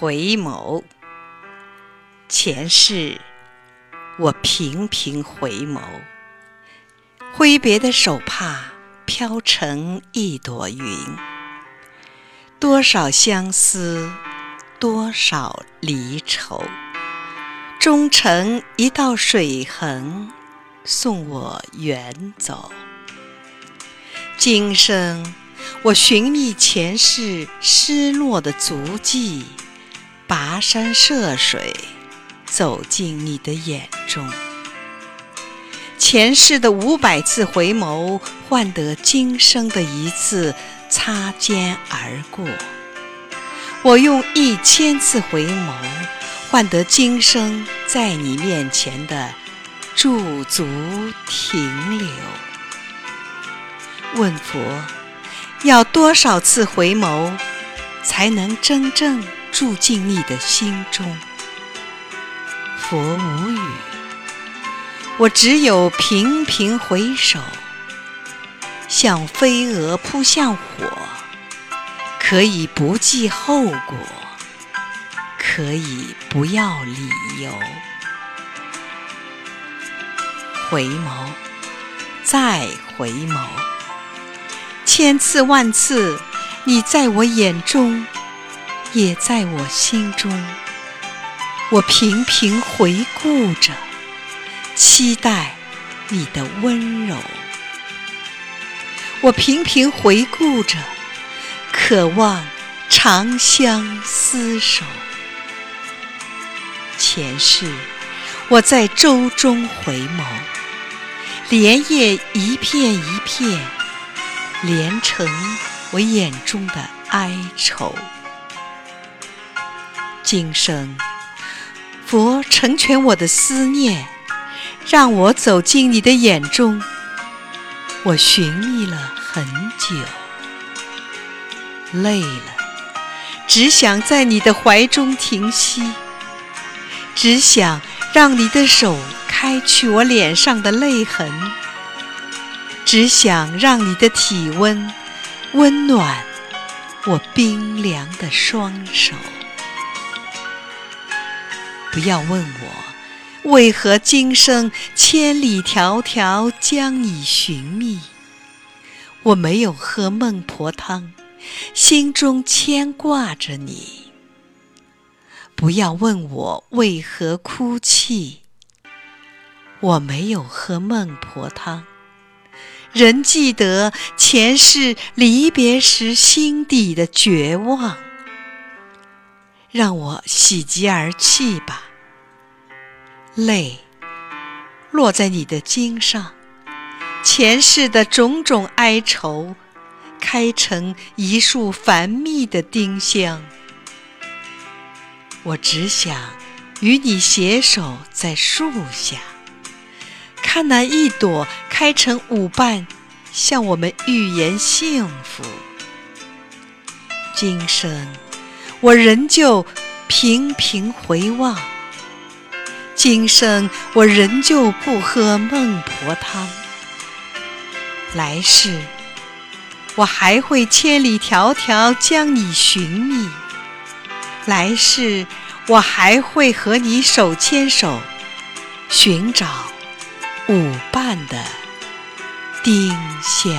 回眸。前世，我频频回眸，挥别的手帕飘成一朵云。多少相思，多少离愁，终成一道水痕，送我远走。今生，我寻觅前世失落的足迹，跋山涉水，走进你的眼中。前世的五百次回眸，换得今生的一次。擦肩而过，我用一千次回眸，换得今生在你面前的驻足停留。问佛，要多少次回眸，才能真正住进你的心中？佛无语，我只有频频回首。像飞蛾扑向火，可以不计后果，可以不要理由。回眸，再回眸，千次万次，你在我眼中，也在我心中。我频频回顾着，期待你的温柔。我频频回顾着，渴望长相厮守。前世我在舟中回眸，莲叶一片一片，连成我眼中的哀愁。今生佛成全我的思念，让我走进你的眼中。我寻觅了很久，累了，只想在你的怀中停息，只想让你的手开去我脸上的泪痕，只想让你的体温温暖我冰凉的双手。不要问我。为何今生千里迢迢将你寻觅？我没有喝孟婆汤，心中牵挂着你。不要问我为何哭泣，我没有喝孟婆汤，仍记得前世离别时心底的绝望。让我喜极而泣吧。泪落在你的襟上，前世的种种哀愁，开成一束繁密的丁香。我只想与你携手在树下，看那一朵开成舞瓣，向我们预言幸福。今生我仍旧频频回望。今生我仍旧不喝孟婆汤，来世我还会千里迢迢将你寻觅，来世我还会和你手牵手，寻找舞伴的丁香。